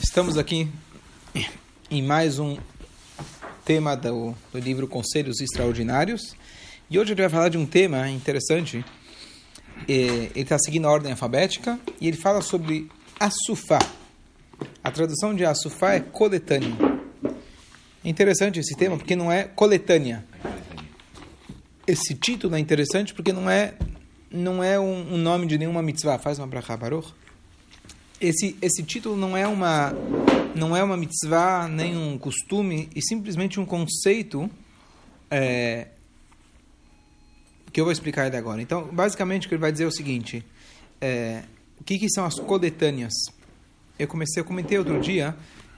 Estamos aqui em mais um tema do, do, livro Conselhos Extraordinários. E hoje gente vai falar de um tema interessante. É, ele está seguindo a ordem alfabética e ele fala sobre Assufá. A tradução de Assufá é coletânea. É interessante esse tema porque não é coletânea. Esse título é interessante porque não é não é um, um nome de nenhuma mitzvah. Faz uma brachá, Baruch esse, esse título não é uma não é uma mitzvah nem um costume e simplesmente um conceito é, que eu vou explicar ele agora. Então, basicamente, o que ele vai dizer é o seguinte: é, o que, que, são as coletâneas? Eu comecei, eu comentei outro dia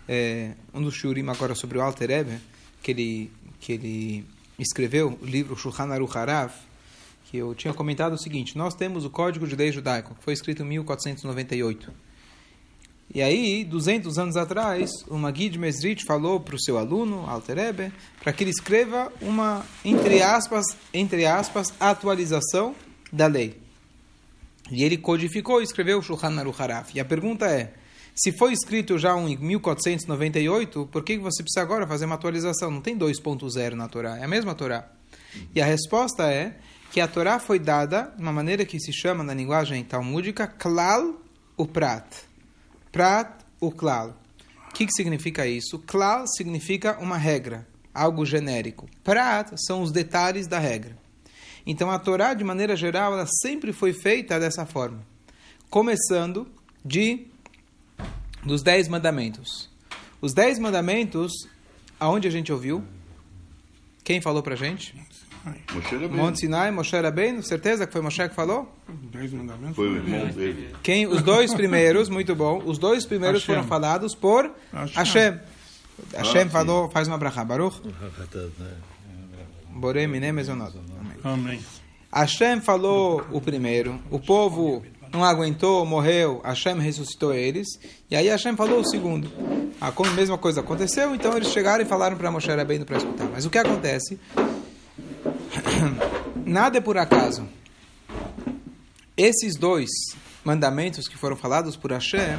é, um dos shurim agora sobre o Alter que ele que ele escreveu o livro Shulchan Aruch Harav, que eu tinha comentado o seguinte: nós temos o Código de Lei Judaico, que foi escrito em 1498. E aí, 200 anos atrás, o Magid Mesrit falou para o seu aluno, Alter Ebe, para que ele escreva uma, entre aspas, entre aspas, atualização da lei. E ele codificou e escreveu o Shulchan Aruch Haraf. E a pergunta é, se foi escrito já em 1498, por que você precisa agora fazer uma atualização? Não tem 2.0 na Torá, é a mesma Torá. E a resposta é que a Torá foi dada de uma maneira que se chama na linguagem talmúdica Klal Uprat Prat o klal. O que, que significa isso? Klal significa uma regra, algo genérico. Prat são os detalhes da regra. Então a Torá, de maneira geral, ela sempre foi feita dessa forma. Começando de dos dez mandamentos. Os dez mandamentos, aonde a gente ouviu? Quem falou pra gente? Monte Sinai, Moshe Rabbeinu, certeza que foi Moshe que falou? Dez mandamentos. Foi o irmão dele. Quem, os dois primeiros, muito bom, os dois primeiros Hashem. foram falados por Hashem. Hashem. Ah, falou, faz uma brachá, Baruch. Borei mine mezonot. Amém. Hashem falou o primeiro, o povo não aguentou, morreu, Hashem ressuscitou eles, e aí Hashem falou o segundo. A mesma coisa aconteceu, então eles chegaram e falaram para Moshe Rabbeinu para escutar. Mas o que acontece? Nada é por acaso. Esses dois mandamentos que foram falados por Hashem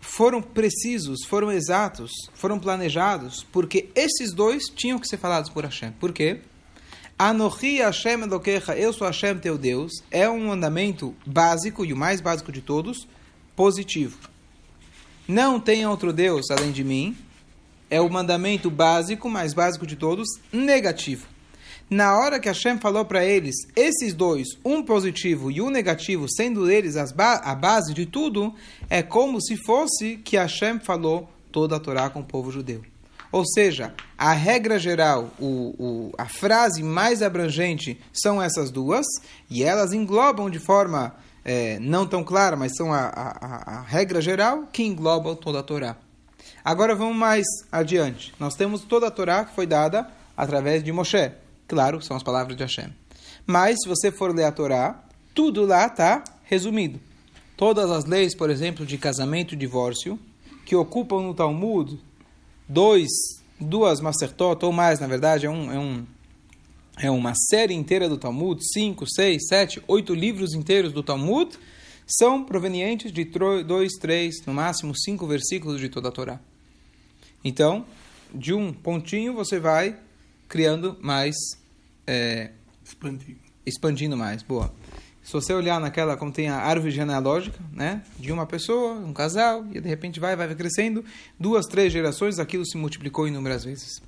foram precisos, foram exatos, foram planejados, porque esses dois tinham que ser falados por Hashem. Por quê? Anochi Hashem Elokecha, eu sou Hashem teu Deus, é um mandamento básico, e o mais básico de todos, positivo. Não tem outro Deus além de mim, é o mandamento básico, mais básico de todos, negativo. Na hora que Hashem falou para eles, esses dois, um positivo e um negativo, sendo eles ba a base de tudo, é como se fosse que Hashem falou toda a Torá com o povo judeu. Ou seja, a regra geral, o, o, a frase mais abrangente são essas duas, e elas englobam de forma eh, não tão clara, mas são a, a, a- a regra geral que engloba toda a Torá. Agora vamos mais adiante. Nós temos toda a Torá que foi dada através de Moshe. Claro, são as palavras de Hashem. Mas se você for ler a Torá, tudo lá está resumido. Todas as leis, por exemplo, de casamento e divórcio, que ocupam no Talmud dois, duas Masertot, ou mais, na verdade, é um, é um é uma série inteira do Talmud, cinco, seis, sete, oito livros inteiros do Talmud, são provenientes de dois, três, no máximo cinco versículos de toda a Torá. Então, de um pontinho você vai criando mais, é, Expandido. expandindo mais. Boa. Se você olhar naquela, como tem a árvore genealógica, né, de uma pessoa, um casal, e de repente vai, vai crescendo, duas, três gerações, aquilo se multiplicou inúmeras vezes.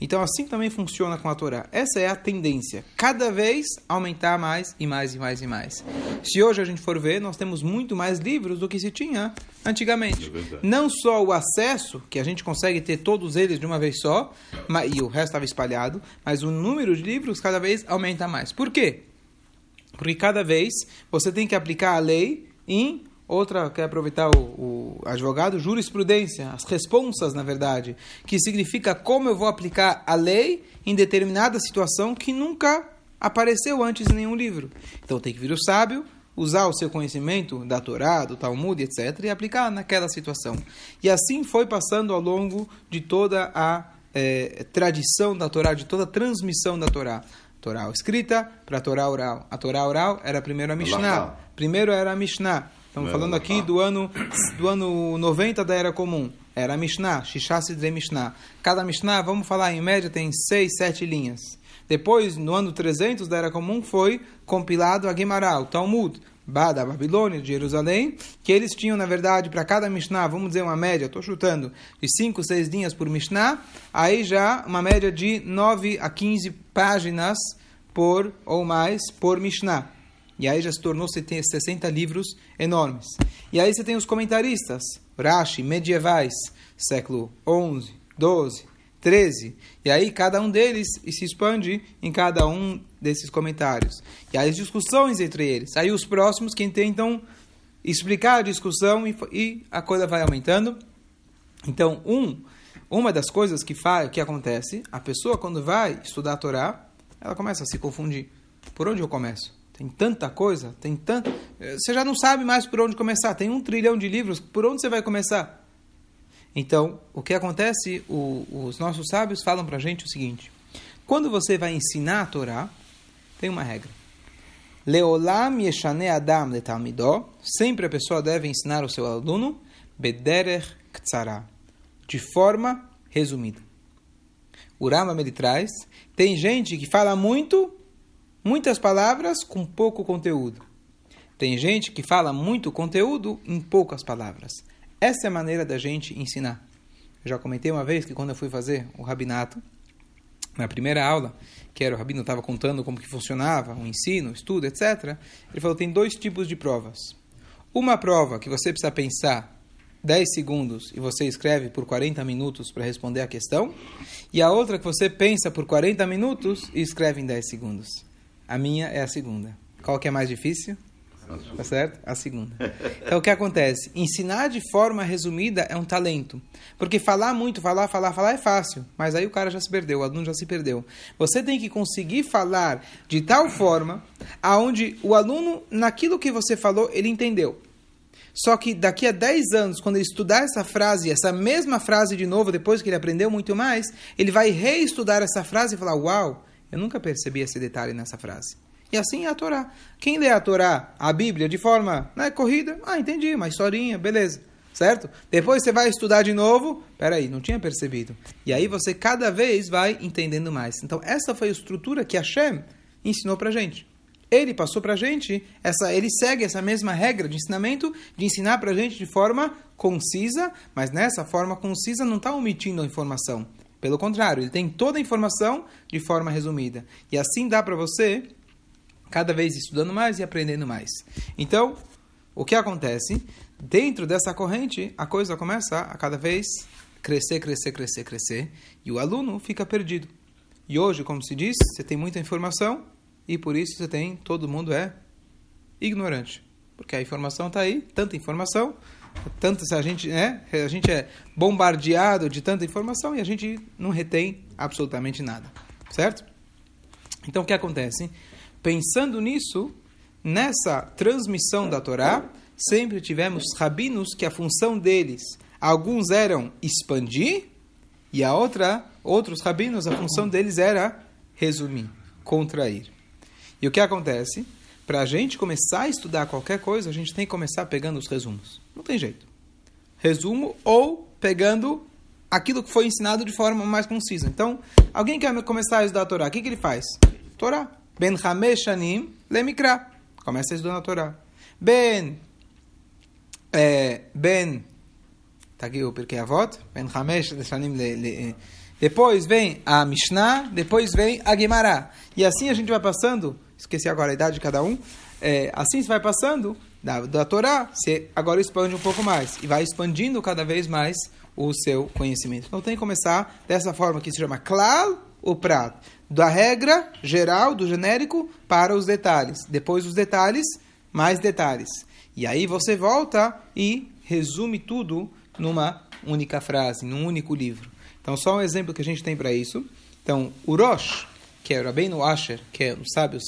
Então, assim também funciona com a Torá. Essa é a tendência. Cada vez aumentar mais e mais e mais e mais. Se hoje a gente for ver, nós temos muito mais livros do que se tinha antigamente. É. Não só o acesso, que a gente consegue ter todos eles de uma vez só, e o resto estava espalhado, mas o número de livros cada vez aumenta mais. Por quê? Porque cada vez você tem que aplicar a lei em outra, quer aproveitar o, o advogado, jurisprudência, as responsas, na verdade, que significa como eu vou aplicar a lei em determinada situação que nunca apareceu antes em nenhum livro. Então tem que vir o sábio, usar o seu conhecimento da Torá, do Talmud, etc., e aplicar naquela situação. E assim foi passando ao longo de toda a eh, tradição da Torá, de toda a transmissão da Torá. Torá escrita para a Torá oral. A Torá oral era primeiro a Mishnah. Primeiro era a Mishnah. Estamos falando aqui do ano, do ano 90 da Era Comum. Era Mishnah, Shishá Sidre Mishnah. Cada Mishnah, vamos falar, em média tem 6, 7 linhas. Depois, no ano 300 da Era Comum, foi compilado a Gemara, o Talmud, da Babilônia, de Jerusalém, que eles tinham, na verdade, para cada Mishnah, vamos dizer uma média, estou chutando, de 5, 6 linhas por Mishnah, aí já uma média de 9 a 15 páginas por ou mais por Mishnah. E aí já se tornou 60 livros enormes. E aí você tem os comentaristas, Rashi, medievais, século 11, 12, 13. E aí cada um deles se expande em cada um desses comentários. E aí as discussões entre eles. Aí os próximos que tentam explicar a discussão e, e a coisa vai aumentando. Então, um, uma das coisas que, faz, que acontece, a pessoa quando vai estudar a Torá, ela começa a se confundir. Por onde eu começo? Tem tanta coisa, tem tanto. Você já não sabe mais por onde começar. Tem um trilhão de livros, por onde você vai começar? Então, o que acontece? O, os nossos sábios falam para a gente o seguinte: quando você vai ensinar a Torá, tem uma regra. Leolam yeshane adam letalmidó. Sempre a pessoa deve ensinar o seu aluno bederer ktsara, de forma resumida. O ele traz, tem gente que fala muito muitas palavras com pouco conteúdo. Tem gente que fala muito conteúdo em poucas palavras. Essa é a maneira da gente ensinar. Eu já comentei uma vez que quando eu fui fazer o rabinato, na primeira aula, que era o rabino estava contando como que funcionava o ensino, o estudo, etc. Ele falou tem dois tipos de provas. Uma prova que você precisa pensar 10 segundos e você escreve por 40 minutos para responder a questão, e a outra que você pensa por 40 minutos e escreve em 10 segundos. A minha é a segunda. Qual que é mais difícil? Tá certo? A segunda. Então o que acontece? Ensinar de forma resumida é um talento. Porque falar muito, falar, falar, falar é fácil. Mas aí o cara já se perdeu, o aluno já se perdeu. Você tem que conseguir falar de tal forma aonde o aluno, naquilo que você falou, ele entendeu. Só que daqui a 10 anos, quando ele estudar essa frase, essa mesma frase de novo, depois que ele aprendeu muito mais, ele vai reestudar essa frase e falar: Uau, eu nunca percebi esse detalhe nessa frase. E assim é a Torá. Quem lê a Torá, a Bíblia, de forma né, corrida, ah, entendi, uma historinha, beleza. Certo? Depois você vai estudar de novo, peraí, não tinha percebido. E aí você cada vez vai entendendo mais. Então, essa foi a estrutura que Hashem ensinou pra gente. Ele passou pra gente, essa, ele segue essa mesma regra de ensinamento, de ensinar pra gente de forma concisa, mas nessa forma concisa não está omitindo a informação. Pelo contrário, ele tem toda a informação de forma resumida. E assim dá para você, cada vez estudando mais e aprendendo mais. Então, o que acontece? Dentro dessa corrente, a coisa começa a cada vez crescer, crescer, crescer, crescer. E o aluno fica perdido. E hoje, como se diz, você tem muita informação e por isso você tem, todo mundo é ignorante. Porque a informação está aí, tanta informação, tanto se a gente, né, a gente é bombardeado de tanta informação e a gente não retém absolutamente nada, certo? Então o que acontece? Pensando nisso, nessa transmissão da Torá, sempre tivemos rabinos que a função deles, alguns eram expandir e a outra, outros rabinos, a função deles era resumir, contrair. E o que acontece? Para a gente começar a estudar qualquer coisa, a gente tem que começar pegando os resumos. Não tem jeito. Resumo ou pegando aquilo que foi ensinado de forma mais concisa. Então, alguém quer começar a estudar a Torá, o que, que ele faz? Torá. Ben Hamesh Shanim Lemikra. Começa a estudar a Torá. Ben. É, ben. Tá aqui o Pirkei Avot. Ben Hamesh Shanim Le. Depois vem a Mishnah, depois vem a Gemara. E assim a gente vai passando, esqueci agora a idade de cada um, é, assim se vai passando da, da Torá, você agora expande um pouco mais e vai expandindo cada vez mais o seu conhecimento. Então tem que começar dessa forma que se chama klal o prato, da regra geral, do genérico, para os detalhes. Depois os detalhes, mais detalhes. E aí você volta e resume tudo numa única frase, num único livro. Então só um exemplo que a gente tem para isso. Então, o Rosh, que é o Rabbeinu Asher, que é os sábios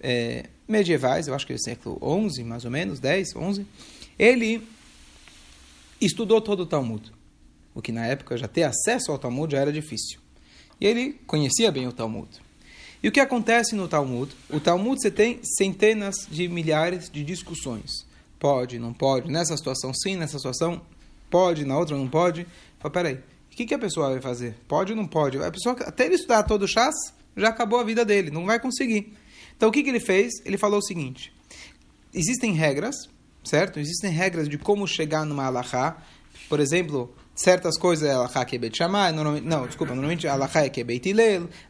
é, medievais, eu acho que é século 11, mais ou menos, 10, 11, ele estudou todo o Talmud. O que na época já ter acesso ao Talmud já era difícil. E ele conhecia bem o Talmud. E o que acontece no Talmud? O Talmud você tem centenas de milhares de discussões. Pode, não pode. Nessa situação, sim. Nessa situação, pode. Na outra, não pode. Fala, peraí. O que, que a pessoa vai fazer? Pode ou não pode? A pessoa, até ele estudar todo o chás, já acabou a vida dele. Não vai conseguir. Então, o que, que ele fez? Ele falou o seguinte. Existem regras, certo? Existem regras de como chegar numa alahá. Por exemplo, certas coisas é alahá que Shammai, não, desculpa, normalmente alahá é que é Beit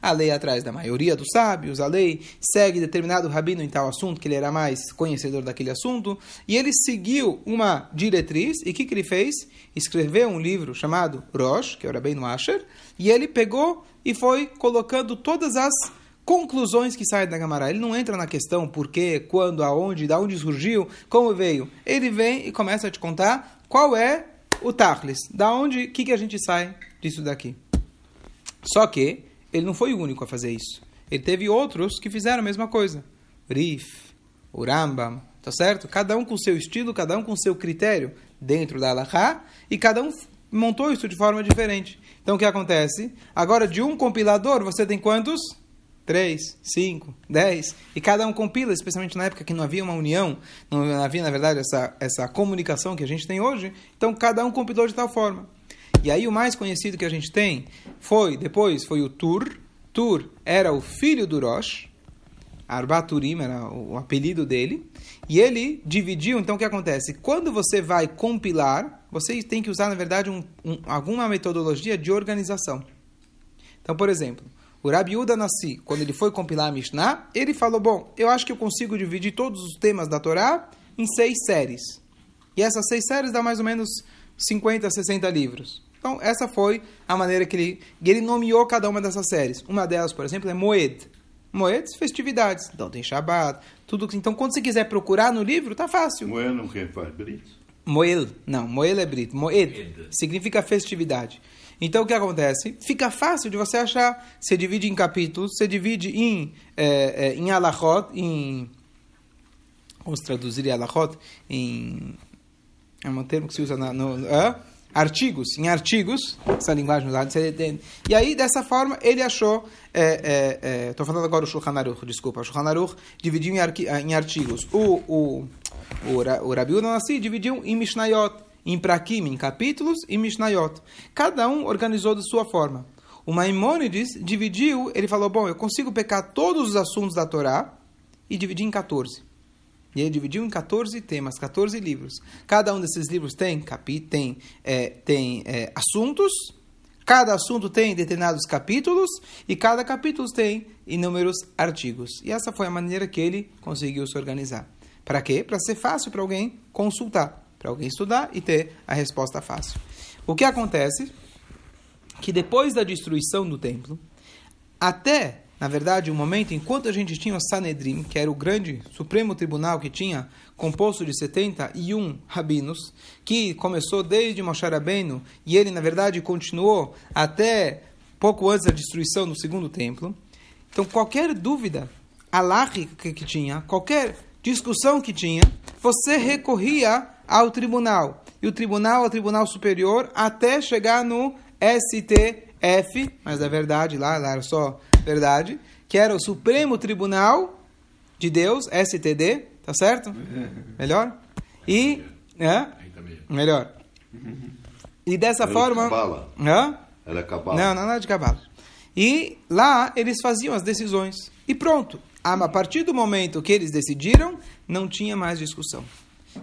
a lei atrás da maioria dos sábios, a lei segue determinado rabino em tal assunto, que ele era mais conhecedor daquele assunto, e ele seguiu uma diretriz, e o que, que ele fez? Escreveu um livro chamado Rosh, que é o Rabbeinu Asher, e ele pegou e foi colocando todas as conclusões que saem da Gamara. Ele não entra na questão por quê, quando, aonde, da onde surgiu, como veio. Ele vem e começa a te contar qual é o Tachlis. Da onde, que, que a gente sai disso daqui? Só que ele não foi o único a fazer isso. Ele teve outros que fizeram a mesma coisa. Rif, o Rambam, tá certo? Cada um com seu estilo, cada um com seu critério dentro da Alaha, e cada um montou isso de forma diferente. Então o que acontece? Agora, de um compilador, você tem quantos? Três, cinco, dez. E cada um compila, especialmente na época que não havia uma união, não havia, na verdade, essa, essa comunicação que a gente tem hoje. Então cada um compilou de tal forma. E aí o mais conhecido que a gente tem foi, depois, foi o Tur. Tur era o filho do Rosh. Arbaturim era o apelido dele. E ele dividiu, então o que acontece? Quando você vai compilar, você tem que usar, na verdade, um, um, alguma metodologia de organização. Então, por exemplo, o Rabi Uda Nassi, quando ele foi compilar a Mishnah, ele falou, bom, eu acho que eu consigo dividir todos os temas da Torá em seis séries. E essas seis séries dá mais ou menos 50, 60 livros. Então, essa foi a maneira que ele, ele nomeou cada uma dessas séries. Uma delas, por exemplo, é Moed. Moed, festividades. Então, tem Shabbat, tudo. Então, quando você quiser procurar no livro, tá fácil. Moed não quer brito? Moel, não, Moel é brito. Moed significa festividade. Então o que acontece? Fica fácil de você achar. Você divide em capítulos, você divide em, é, é, em alachot, em. Vamos traduzir alachot? Em. É um termo que se usa na, no. É? artigos, em artigos, essa linguagem usada, e aí dessa forma ele achou, estou é, falando agora o Shulchan Aruch, desculpa, o Shulchan Aruch dividiu em, artigos, o, o, o, o Rabi Udonassi dividiu em Mishnayot, em Prakim, em capítulos, e Mishnayot. Cada um organizou de sua forma. O Maimônides dividiu, ele falou, bom, eu consigo pecar todos os assuntos da Torá e dividir em 14. E ele dividiu em 14 temas, 14 livros. Cada um desses livros tem, capi, tem, é, tem é, assuntos, cada assunto tem determinados capítulos, e cada capítulo tem inúmeros artigos. E essa foi a maneira que ele conseguiu se organizar. Para quê? Para ser fácil para alguém consultar, para alguém estudar e ter a resposta fácil. O que acontece? Que depois da destruição do templo, até na verdade, o momento enquanto a gente tinha o Sanedrim, que era o grande supremo tribunal que tinha composto de 71 rabinos, que começou desde Moshe Rabbeinu, e ele, na verdade, continuou até pouco antes da destruição do segundo templo. Então, qualquer dúvida alárrica que tinha, qualquer discussão que tinha, você recorria ao tribunal. E o tribunal ao tribunal superior até chegar no STF, mas na verdade lá, lá era só verdade, que era o Supremo Tribunal de Deus, STD, tá certo? Melhor? E. É? Melhor. E dessa Era forma. cabala. Hã? Ela é cabala. Não, não, não é de cavalo. E lá eles faziam as decisões. E pronto. A partir do momento que eles decidiram, não tinha mais discussão.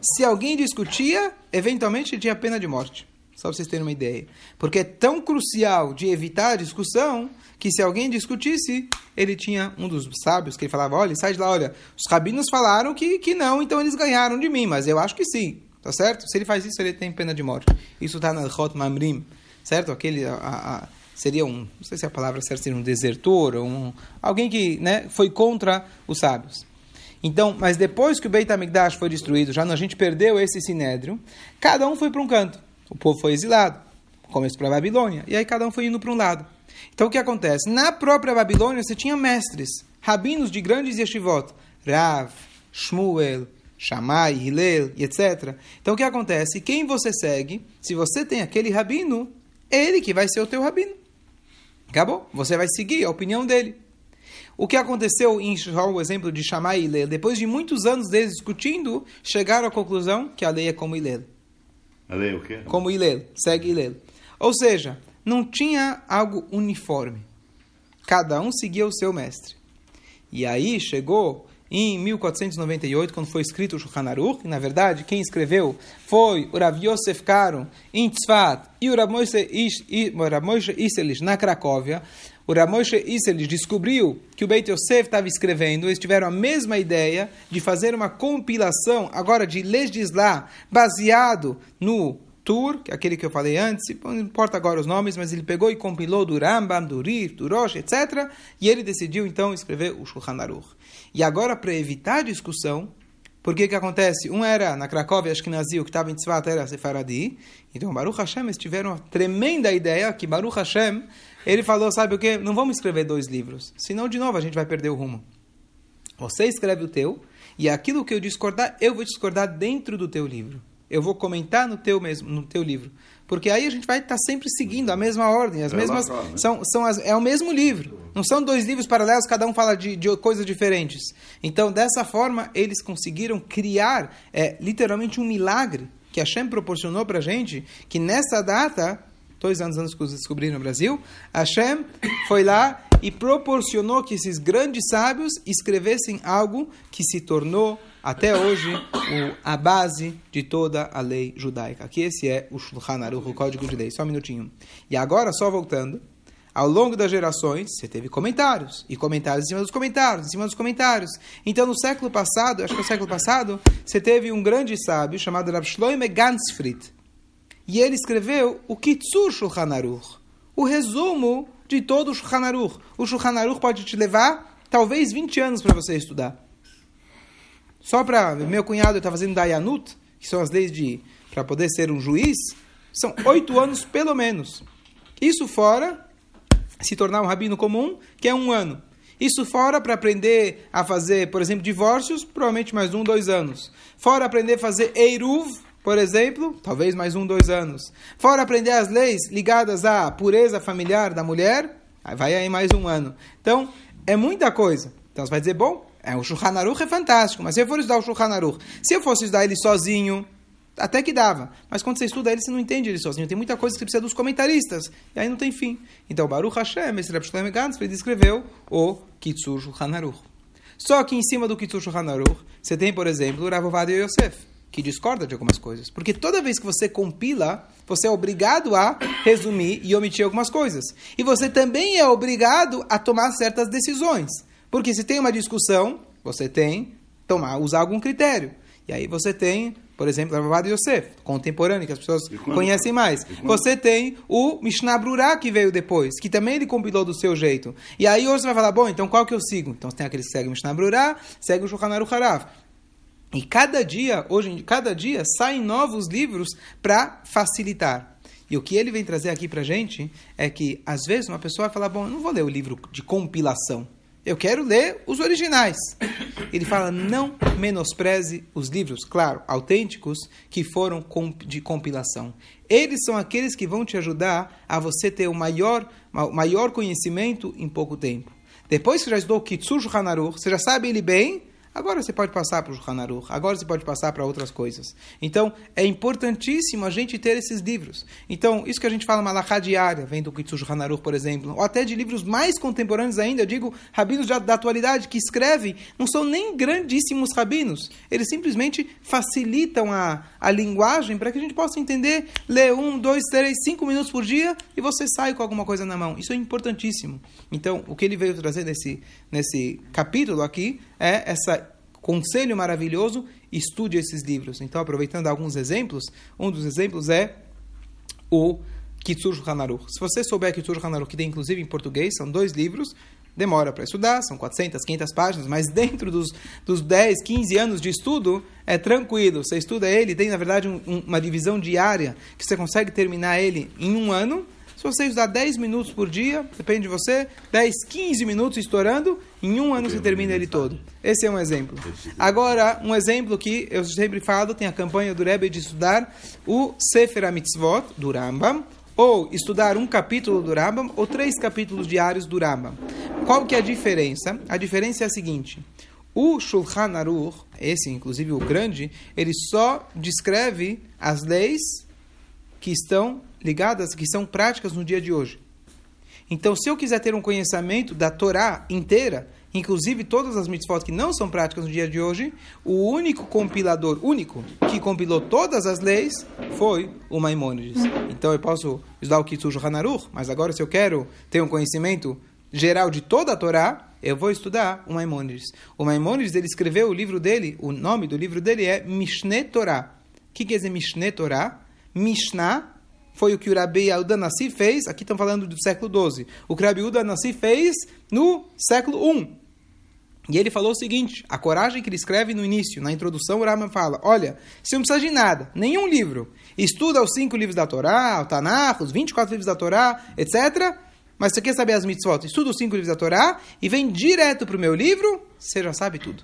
Se alguém discutia, eventualmente tinha pena de morte. Só para vocês terem uma ideia. Porque é tão crucial de evitar a discussão que se alguém discutisse, ele tinha um dos sábios que ele falava: olha, sai de lá, olha, os rabinos falaram que, que não, então eles ganharam de mim, mas eu acho que sim, tá certo? Se ele faz isso, ele tem pena de morte. Isso está na Hot Mamrim, certo? Aquele. A, a, seria um, não sei se a palavra certa seria um desertor, um, alguém que né, foi contra os sábios. Então, mas depois que o Beit HaMikdash foi destruído, já a gente perdeu esse sinédrio, cada um foi para um canto. O povo foi exilado, começou para a Babilônia, e aí cada um foi indo para um lado. Então o que acontece? Na própria Babilônia você tinha mestres, rabinos de grandes yeshivot, Rav, Shmuel, Shammai, Hillel, etc. Então o que acontece? Quem você segue, se você tem aquele rabino, é ele que vai ser o teu rabino. Acabou? Você vai seguir a opinião dele. O que aconteceu em Israel, o exemplo de Shammai e Hillel, depois de muitos anos deles discutindo, chegaram à conclusão que a lei é como Hillel. A lei é o quê? Como Hillel, segue Hillel. Ou seja, não tinha algo uniforme. Cada um seguia o seu mestre. E aí chegou em 1498, quando foi escrito o Shulchan Aruch, na verdade quem escreveu foi o Rav Yosef Karo em Tzfat e o Rav Moshe na Cracóvia. O Rav Moshe Iselish descobriu que o Beit Yosef estava escrevendo, eles tiveram a mesma ideia de fazer uma compilação agora de legislar baseado no Tur, que é aquele que eu falei antes, não importa agora os nomes, mas ele pegou e compilou do Rambam, do Rir, do Rosh, etc. E ele decidiu então escrever o Shulchan Aruch. E agora, para evitar discussão, porque que acontece? Um era na Cracóvia, acho que nazio, que estava em Tzvat, era Sefaradi. Então, Baruch Hashem, eles tiveram uma tremenda ideia que Baruch Hashem, ele falou, sabe o que? Não vamos escrever dois livros, senão, de novo, a gente vai perder o rumo. Você escreve o teu, e aquilo que eu discordar, eu vou discordar dentro do teu livro eu vou comentar no teu mesmo, no teu livro. Porque aí a gente vai estar sempre seguindo a mesma ordem, as mesmas né? são, são as, é o mesmo livro. Não são dois livros paralelos, cada um fala de, de coisas diferentes. Então, dessa forma, eles conseguiram criar é, literalmente um milagre que a Hashem proporcionou para a gente, que nessa data, dois anos antes que os descobriram no Brasil, Hashem foi lá e proporcionou que esses grandes sábios escrevessem algo que se tornou até hoje o, a base de toda a lei judaica. Aqui esse é o Shulchan Aruch, o Código de Lei. Só um minutinho. E agora, só voltando, ao longo das gerações, você teve comentários, e comentários em cima dos comentários, em cima dos comentários. Então, no século passado, acho que no século passado, você teve um grande sábio chamado Rav Shloime Gansfried. E ele escreveu o Kitsur Shulchan Aruch, o resumo de todo o Shulchan Aruch. O Shulchan Aruch pode te levar, talvez, 20 anos para você estudar. Só para. Meu cunhado está fazendo Dayanut, que são as leis de. para poder ser um juiz, são oito anos pelo menos. Isso fora se tornar um rabino comum, que é um ano. Isso fora para aprender a fazer, por exemplo, divórcios, provavelmente mais um, dois anos. Fora aprender a fazer Eiruv, por exemplo, talvez mais um, dois anos. Fora aprender as leis ligadas à pureza familiar da mulher, vai aí mais um ano. Então, é muita coisa. Então você vai dizer, bom, é, o Shulchan Aruch é fantástico, mas se eu for estudar o Shulchan Aruch, se eu fosse estudar ele sozinho, até que dava. Mas quando você estuda ele, você não entende ele sozinho. Tem muita coisa que você precisa dos comentaristas. E aí não tem fim. Então, Baruch Hashem, esse Reb Shlomo Gansfried, escreveu o Kitsur Shulchan Aruch. Só que em cima do Kitsur Shulchan Aruch, você tem, por exemplo, o Rav Ovadia Yosef, que discorda de algumas coisas. Porque toda vez que você compila, você é obrigado a resumir e omitir algumas coisas. E você também é obrigado a tomar certas decisões. Porque se tem uma discussão, você tem tomar, usar algum critério. E aí você tem, por exemplo, Rabbi Yosef, contemporâneo, que as pessoas quando, conhecem mais. Você tem o Mishnah Brurah, que veio depois, que também ele compilou do seu jeito. E aí hoje você vai falar, bom, então qual que eu sigo? Então você tem aquele que segue o Mishnah Brurah, segue o Shulchan Aruch Harav. E cada dia, hoje, cada dia, saem novos livros para facilitar. E o que ele vem trazer aqui para gente é que, às vezes, uma pessoa vai falar, bom, eu não vou ler o livro de compilação. Eu quero ler os originais. Ele fala: não menospreze os livros, claro, autênticos, que foram de compilação. Eles são aqueles que vão te ajudar a você ter o maior, maior conhecimento em pouco tempo. Depois que já estudou Kitsur Hanaruch, você já sabe ele bem, Agora você pode passar para o Shulchan Aruch, agora você pode passar para outras coisas. Então, é importantíssimo a gente ter esses livros. Então, isso que a gente fala malachá diária, vem do Kitsu Shulchan Aruch, por exemplo, ou até de livros mais contemporâneos ainda, eu digo rabinos da, da atualidade que escrevem, não são nem grandíssimos rabinos, eles simplesmente facilitam a, a linguagem para que a gente possa entender, ler um, dois, três, cinco minutos por dia e você sai com alguma coisa na mão. Isso é importantíssimo. Então, o que ele veio trazer nesse, nesse capítulo aqui é essa conselho maravilhoso, estude esses livros. Então, aproveitando alguns exemplos, um dos exemplos é o Kitsur Hanaruch. Se você souber Kitsur Hanaruch, que tem inclusive em português, são dois livros, demora para estudar, são 400, 500 páginas, mas dentro dos, dos 10, 15 anos de estudo, é tranquilo. Você estuda ele, tem na verdade um, uma divisão diária, que você consegue terminar ele em um ano, se você estudar 10 minutos por dia, depende de você, 10, 15 minutos estourando, em um ano você termina ele todo. Esse é um exemplo. Agora, um exemplo que eu sempre falo, tem a campanha do Rebbe de estudar o Sefer HaMitzvot, do Rambam, ou estudar um capítulo do Rambam, ou três capítulos diários do Rambam. Qual que é a diferença? A diferença é a seguinte. O Shulchan Aruch, esse inclusive o grande, ele só descreve as leis que estão ligadas, que são práticas no dia de hoje. Então, se eu quiser ter um conhecimento da Torá inteira, inclusive todas as mitzvot que não são práticas no dia de hoje, o único compilador, único, que compilou todas as leis foi o Maimônides. Então, eu posso estudar o Kitsuj Hanaruch, mas agora se eu quero ter um conhecimento geral de toda a Torá, eu vou estudar o Maimônides. O Maimônides, ele escreveu o livro dele, o nome do livro dele é Mishneh Torá. O que quer dizer Mishneh Torá? Mishnah foi o que o Rabi Yehuda Nassi fez, aqui estamos falando do século XII, o que Rabi Yehuda fez no século I. E ele falou o seguinte, a coragem que ele escreve no início, na introdução, o Rama fala, olha, você não precisa de nada, nenhum livro. Estuda os cinco livros da Torá, o Tanakh, os 24 livros da Torá, etc., mas você quer saber as mitzvot? Estuda os cinco livros da Torá e vem direto para o meu livro, você já sabe tudo.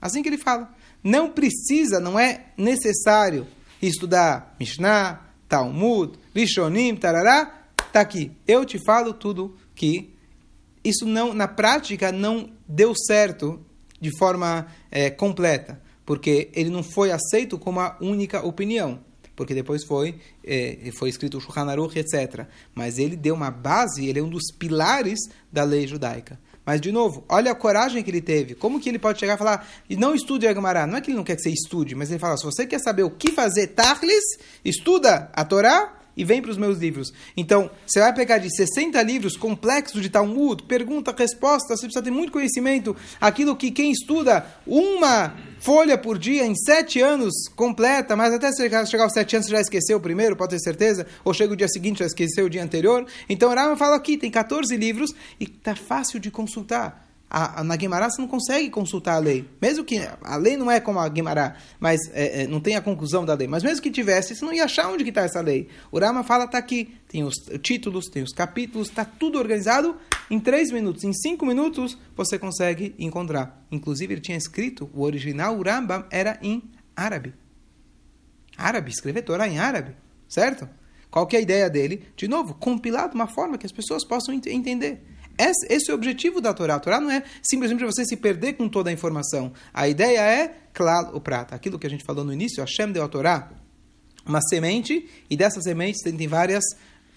Assim que ele fala. Não precisa, não é necessário estudar Mishnah, Talmud, Rishonim, tarará, tá aqui. Eu te falo tudo que isso não, na prática, não deu certo de forma é, completa, porque ele não foi aceito como a única opinião, porque depois foi é, foi escrito o Shulchan Aruch, etc. Mas ele deu uma base, ele é um dos pilares da lei judaica. Mas, de novo, olha a coragem que ele teve. Como que ele pode chegar e falar, e não estude a Gemara? Não é que ele não quer que você estude, mas ele fala, se você quer saber o que fazer, Tachlis, estuda a Torá e vem para os meus livros. Então, você vai pegar de 60 livros complexos de Talmud, pergunta, resposta, você precisa ter muito conhecimento. Aquilo que quem estuda uma folha por dia em sete anos completa, mas até chegar, aos sete anos você já esqueceu o primeiro, pode ter certeza, ou chega o dia seguinte já esqueceu o dia anterior. Então, Rama fala aqui, tem 14 livros e está fácil de consultar a, a, na Guimarães você não consegue consultar a lei. Mesmo que a lei não é como a Guimarães, mas é, é, não tem a conclusão da lei. Mas mesmo que tivesse, você não ia achar onde está essa lei. O Rama fala, está aqui. Tem os títulos, tem os capítulos, está tudo organizado. Em três minutos, em cinco minutos, você consegue encontrar. Inclusive, ele tinha escrito, o original, o era em árabe. Árabe, escrever Torá em árabe, certo? Qual que é a ideia dele? De novo, compilar de uma forma que as pessoas possam entender. Esse é o objetivo da Torá. A Torá não é simplesmente você se perder com toda a informação. A ideia é, claro, o prata. Aquilo que a gente falou no início, Hashem deu a Torá uma semente, e dessas sementes tem várias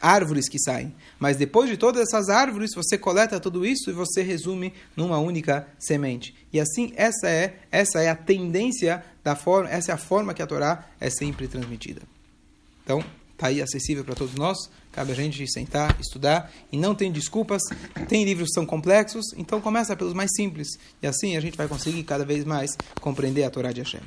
árvores que saem. Mas depois de todas essas árvores, você coleta tudo isso e você resume numa única semente. E assim, essa é, essa é a tendência da forma, essa é a forma que a Torá é sempre transmitida. Então, aí acessível para todos nós. Cabe a gente sentar, estudar e não tem desculpas. Tem livros que são complexos, então começa pelos mais simples. E assim a gente vai conseguir cada vez mais compreender a Torá de Hashem.